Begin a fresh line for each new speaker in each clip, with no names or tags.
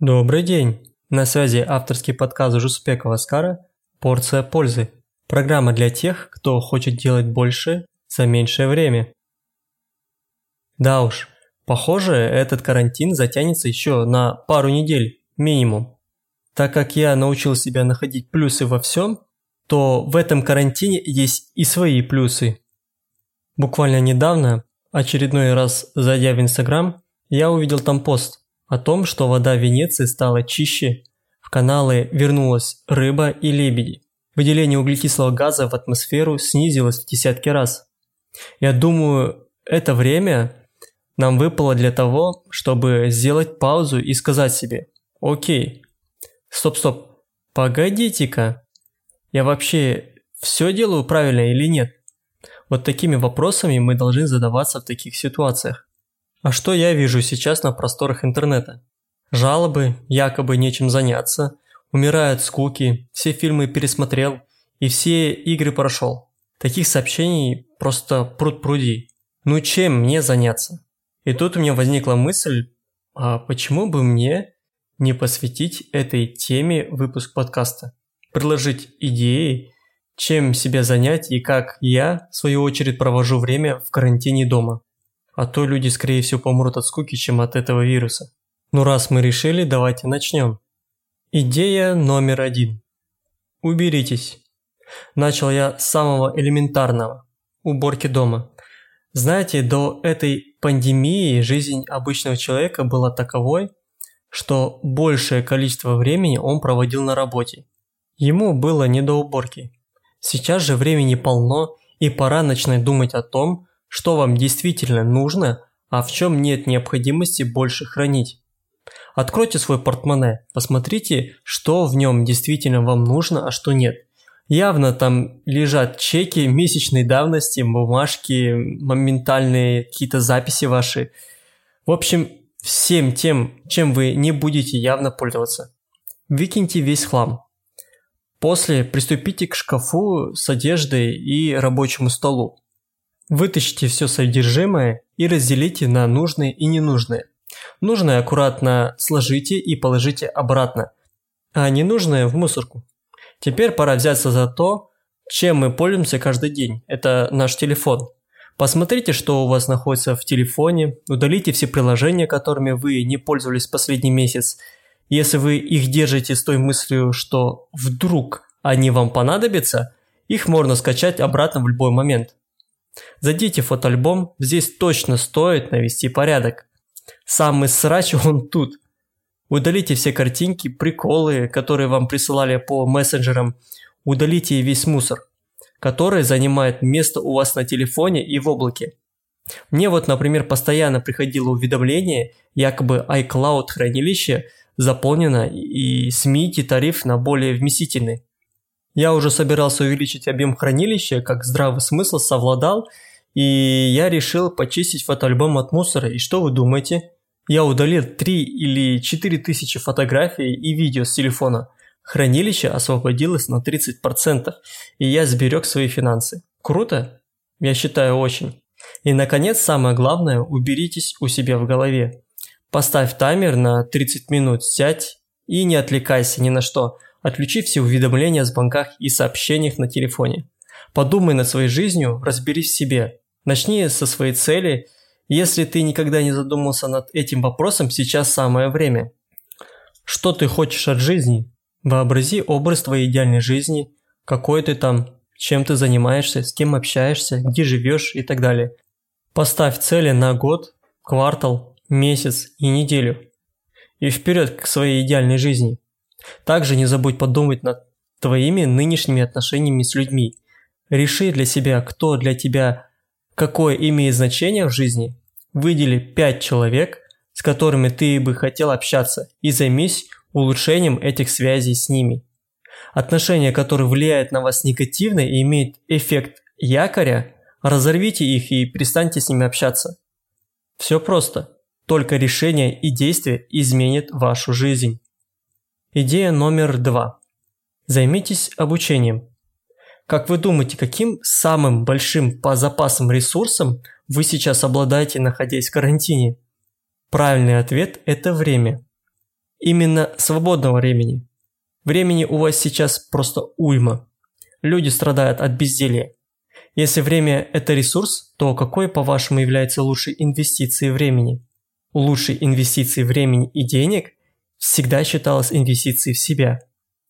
Добрый день! На связи авторский подкаст Жуспекова Скара «Порция пользы». Программа для тех, кто хочет делать больше за меньшее время. Да уж, похоже, этот карантин затянется еще на пару недель минимум. Так как я научил себя находить плюсы во всем, то в этом карантине есть и свои плюсы. Буквально недавно, очередной раз зайдя в Инстаграм, я увидел там пост – о том, что вода Венеции стала чище, в каналы вернулась рыба и лебеди. Выделение углекислого газа в атмосферу снизилось в десятки раз. Я думаю, это время нам выпало для того, чтобы сделать паузу и сказать себе, окей, стоп-стоп, погодите-ка, я вообще все делаю правильно или нет? Вот такими вопросами мы должны задаваться в таких ситуациях. А что я вижу сейчас на просторах интернета? Жалобы, якобы нечем заняться, умирают скуки, все фильмы пересмотрел и все игры прошел. Таких сообщений просто пруд пруди. Ну чем мне заняться? И тут у меня возникла мысль, а почему бы мне не посвятить этой теме выпуск подкаста? Предложить идеи, чем себя занять и как я, в свою очередь, провожу время в карантине дома. А то люди, скорее всего, помрут от скуки, чем от этого вируса. Ну раз мы решили, давайте начнем. Идея номер один. Уберитесь. Начал я с самого элементарного – уборки дома. Знаете, до этой пандемии жизнь обычного человека была таковой, что большее количество времени он проводил на работе. Ему было не до уборки. Сейчас же времени полно, и пора начинать думать о том, что вам действительно нужно, а в чем нет необходимости больше хранить. Откройте свой портмоне, посмотрите, что в нем действительно вам нужно, а что нет. Явно там лежат чеки месячной давности, бумажки, моментальные какие-то записи ваши. В общем, всем тем, чем вы не будете явно пользоваться. Выкиньте весь хлам. После приступите к шкафу с одеждой и рабочему столу. Вытащите все содержимое и разделите на нужные и ненужные. Нужное аккуратно сложите и положите обратно, а ненужное в мусорку. Теперь пора взяться за то, чем мы пользуемся каждый день. Это наш телефон. Посмотрите, что у вас находится в телефоне, удалите все приложения, которыми вы не пользовались последний месяц. Если вы их держите с той мыслью, что вдруг они вам понадобятся, их можно скачать обратно в любой момент. Зайдите в фотоальбом, здесь точно стоит навести порядок. Самый срач он тут. Удалите все картинки, приколы, которые вам присылали по мессенджерам. Удалите весь мусор, который занимает место у вас на телефоне и в облаке. Мне вот, например, постоянно приходило уведомление, якобы iCloud хранилище заполнено и смените тариф на более вместительный. Я уже собирался увеличить объем хранилища, как здравый смысл совладал, и я решил почистить фотоальбом от мусора. И что вы думаете? Я удалил 3 или 4 тысячи фотографий и видео с телефона. Хранилище освободилось на 30%, и я сберег свои финансы. Круто? Я считаю очень. И наконец, самое главное, уберитесь у себя в голове. Поставь таймер на 30 минут, сядь и не отвлекайся ни на что – Отключи все уведомления о звонках и сообщениях на телефоне. Подумай над своей жизнью, разберись в себе. Начни со своей цели. Если ты никогда не задумался над этим вопросом, сейчас самое время. Что ты хочешь от жизни? Вообрази образ твоей идеальной жизни, какой ты там, чем ты занимаешься, с кем общаешься, где живешь и так далее. Поставь цели на год, квартал, месяц и неделю. И вперед к своей идеальной жизни. Также не забудь подумать над твоими нынешними отношениями с людьми. Реши для себя, кто для тебя какое имеет значение в жизни. Выдели 5 человек, с которыми ты бы хотел общаться, и займись улучшением этих связей с ними. Отношения, которые влияют на вас негативно и имеют эффект якоря, разорвите их и перестаньте с ними общаться. Все просто. Только решение и действие изменят вашу жизнь. Идея номер два. Займитесь обучением. Как вы думаете, каким самым большим по запасам ресурсом вы сейчас обладаете, находясь в карантине? Правильный ответ – это время. именно свободного времени. Времени у вас сейчас просто уйма. Люди страдают от безделья. Если время – это ресурс, то какой, по-вашему, является лучшей инвестицией времени? Лучшей инвестицией времени и денег всегда считалась инвестицией в себя.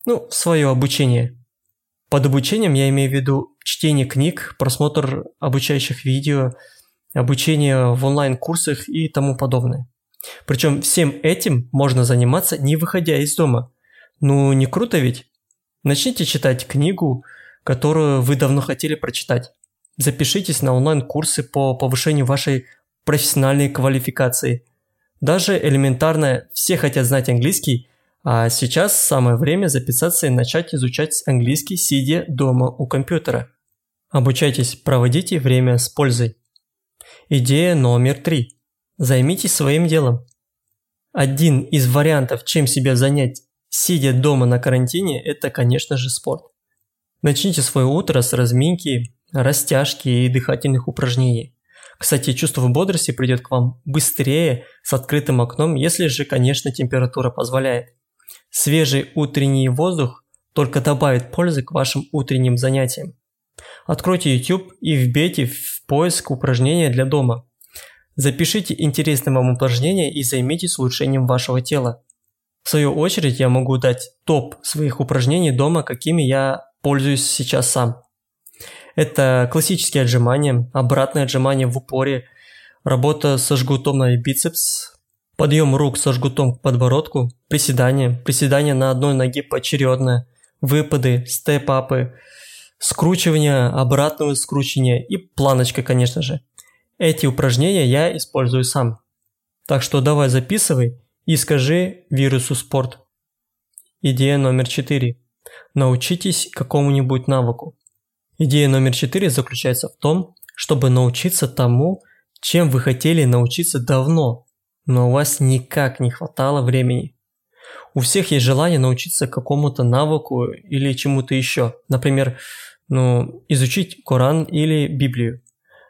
Ну, в свое обучение. Под обучением я имею в виду чтение книг, просмотр обучающих видео, обучение в онлайн-курсах и тому подобное. Причем всем этим можно заниматься, не выходя из дома. Ну, не круто ведь? Начните читать книгу, которую вы давно хотели прочитать. Запишитесь на онлайн-курсы по повышению вашей профессиональной квалификации. Даже элементарно все хотят знать английский, а сейчас самое время записаться и начать изучать английский, сидя дома у компьютера. Обучайтесь, проводите время с пользой. Идея номер три. Займитесь своим делом. Один из вариантов, чем себя занять, сидя дома на карантине, это, конечно же, спорт. Начните свое утро с разминки, растяжки и дыхательных упражнений. Кстати, чувство бодрости придет к вам быстрее с открытым окном, если же, конечно, температура позволяет. Свежий утренний воздух только добавит пользы к вашим утренним занятиям. Откройте YouTube и вбейте в поиск упражнения для дома. Запишите интересное вам упражнение и займитесь улучшением вашего тела. В свою очередь я могу дать топ своих упражнений дома, какими я пользуюсь сейчас сам. Это классические отжимания, обратное отжимание в упоре, работа со жгутом на бицепс, подъем рук со жгутом к подбородку, приседания, приседания на одной ноге поочередно, выпады, степ-апы, скручивание, обратное скручивание и планочка, конечно же. Эти упражнения я использую сам. Так что давай записывай и скажи вирусу спорт. Идея номер четыре. Научитесь какому-нибудь навыку. Идея номер четыре заключается в том, чтобы научиться тому, чем вы хотели научиться давно, но у вас никак не хватало времени. У всех есть желание научиться какому-то навыку или чему-то еще. Например, ну, изучить Коран или Библию.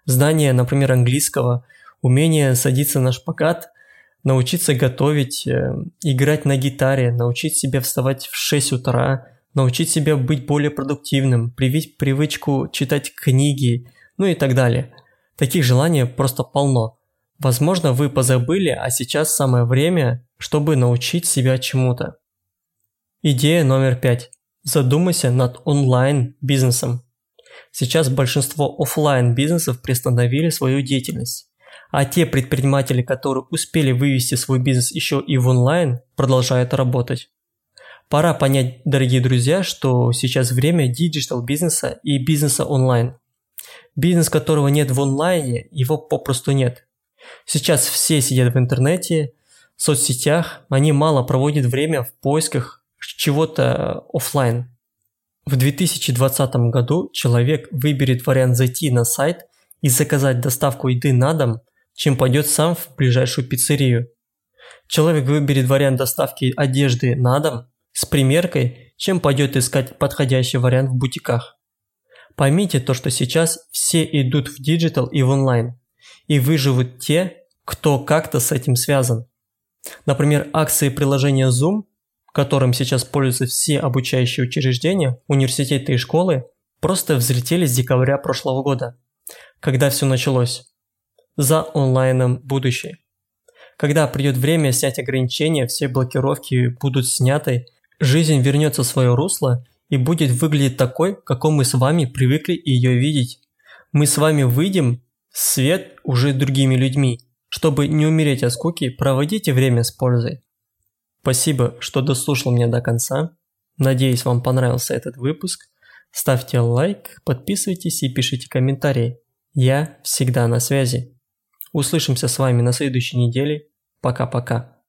Знание, например, английского, умение садиться на шпагат, научиться готовить, э, играть на гитаре, научить себя вставать в 6 утра – научить себя быть более продуктивным, привить привычку читать книги, ну и так далее. Таких желаний просто полно. Возможно, вы позабыли, а сейчас самое время, чтобы научить себя чему-то. Идея номер пять. Задумайся над онлайн-бизнесом. Сейчас большинство офлайн бизнесов приостановили свою деятельность. А те предприниматели, которые успели вывести свой бизнес еще и в онлайн, продолжают работать. Пора понять, дорогие друзья, что сейчас время digital бизнеса и бизнеса онлайн. Бизнес, которого нет в онлайне, его попросту нет. Сейчас все сидят в интернете, в соцсетях, они мало проводят время в поисках чего-то офлайн. В 2020 году человек выберет вариант зайти на сайт и заказать доставку еды на дом, чем пойдет сам в ближайшую пиццерию. Человек выберет вариант доставки одежды на дом, с примеркой, чем пойдет искать подходящий вариант в бутиках. Поймите то, что сейчас все идут в digital и в онлайн, и выживут те, кто как-то с этим связан. Например, акции приложения Zoom, которым сейчас пользуются все обучающие учреждения, университеты и школы, просто взлетели с декабря прошлого года, когда все началось. За онлайном будущее. Когда придет время снять ограничения, все блокировки будут сняты, Жизнь вернется в свое русло и будет выглядеть такой, какой мы с вами привыкли ее видеть. Мы с вами выйдем в свет уже другими людьми. Чтобы не умереть от скуки, проводите время с пользой. Спасибо, что дослушал меня до конца. Надеюсь, вам понравился этот выпуск. Ставьте лайк, подписывайтесь и пишите комментарии. Я всегда на связи. Услышимся с вами на следующей неделе. Пока-пока.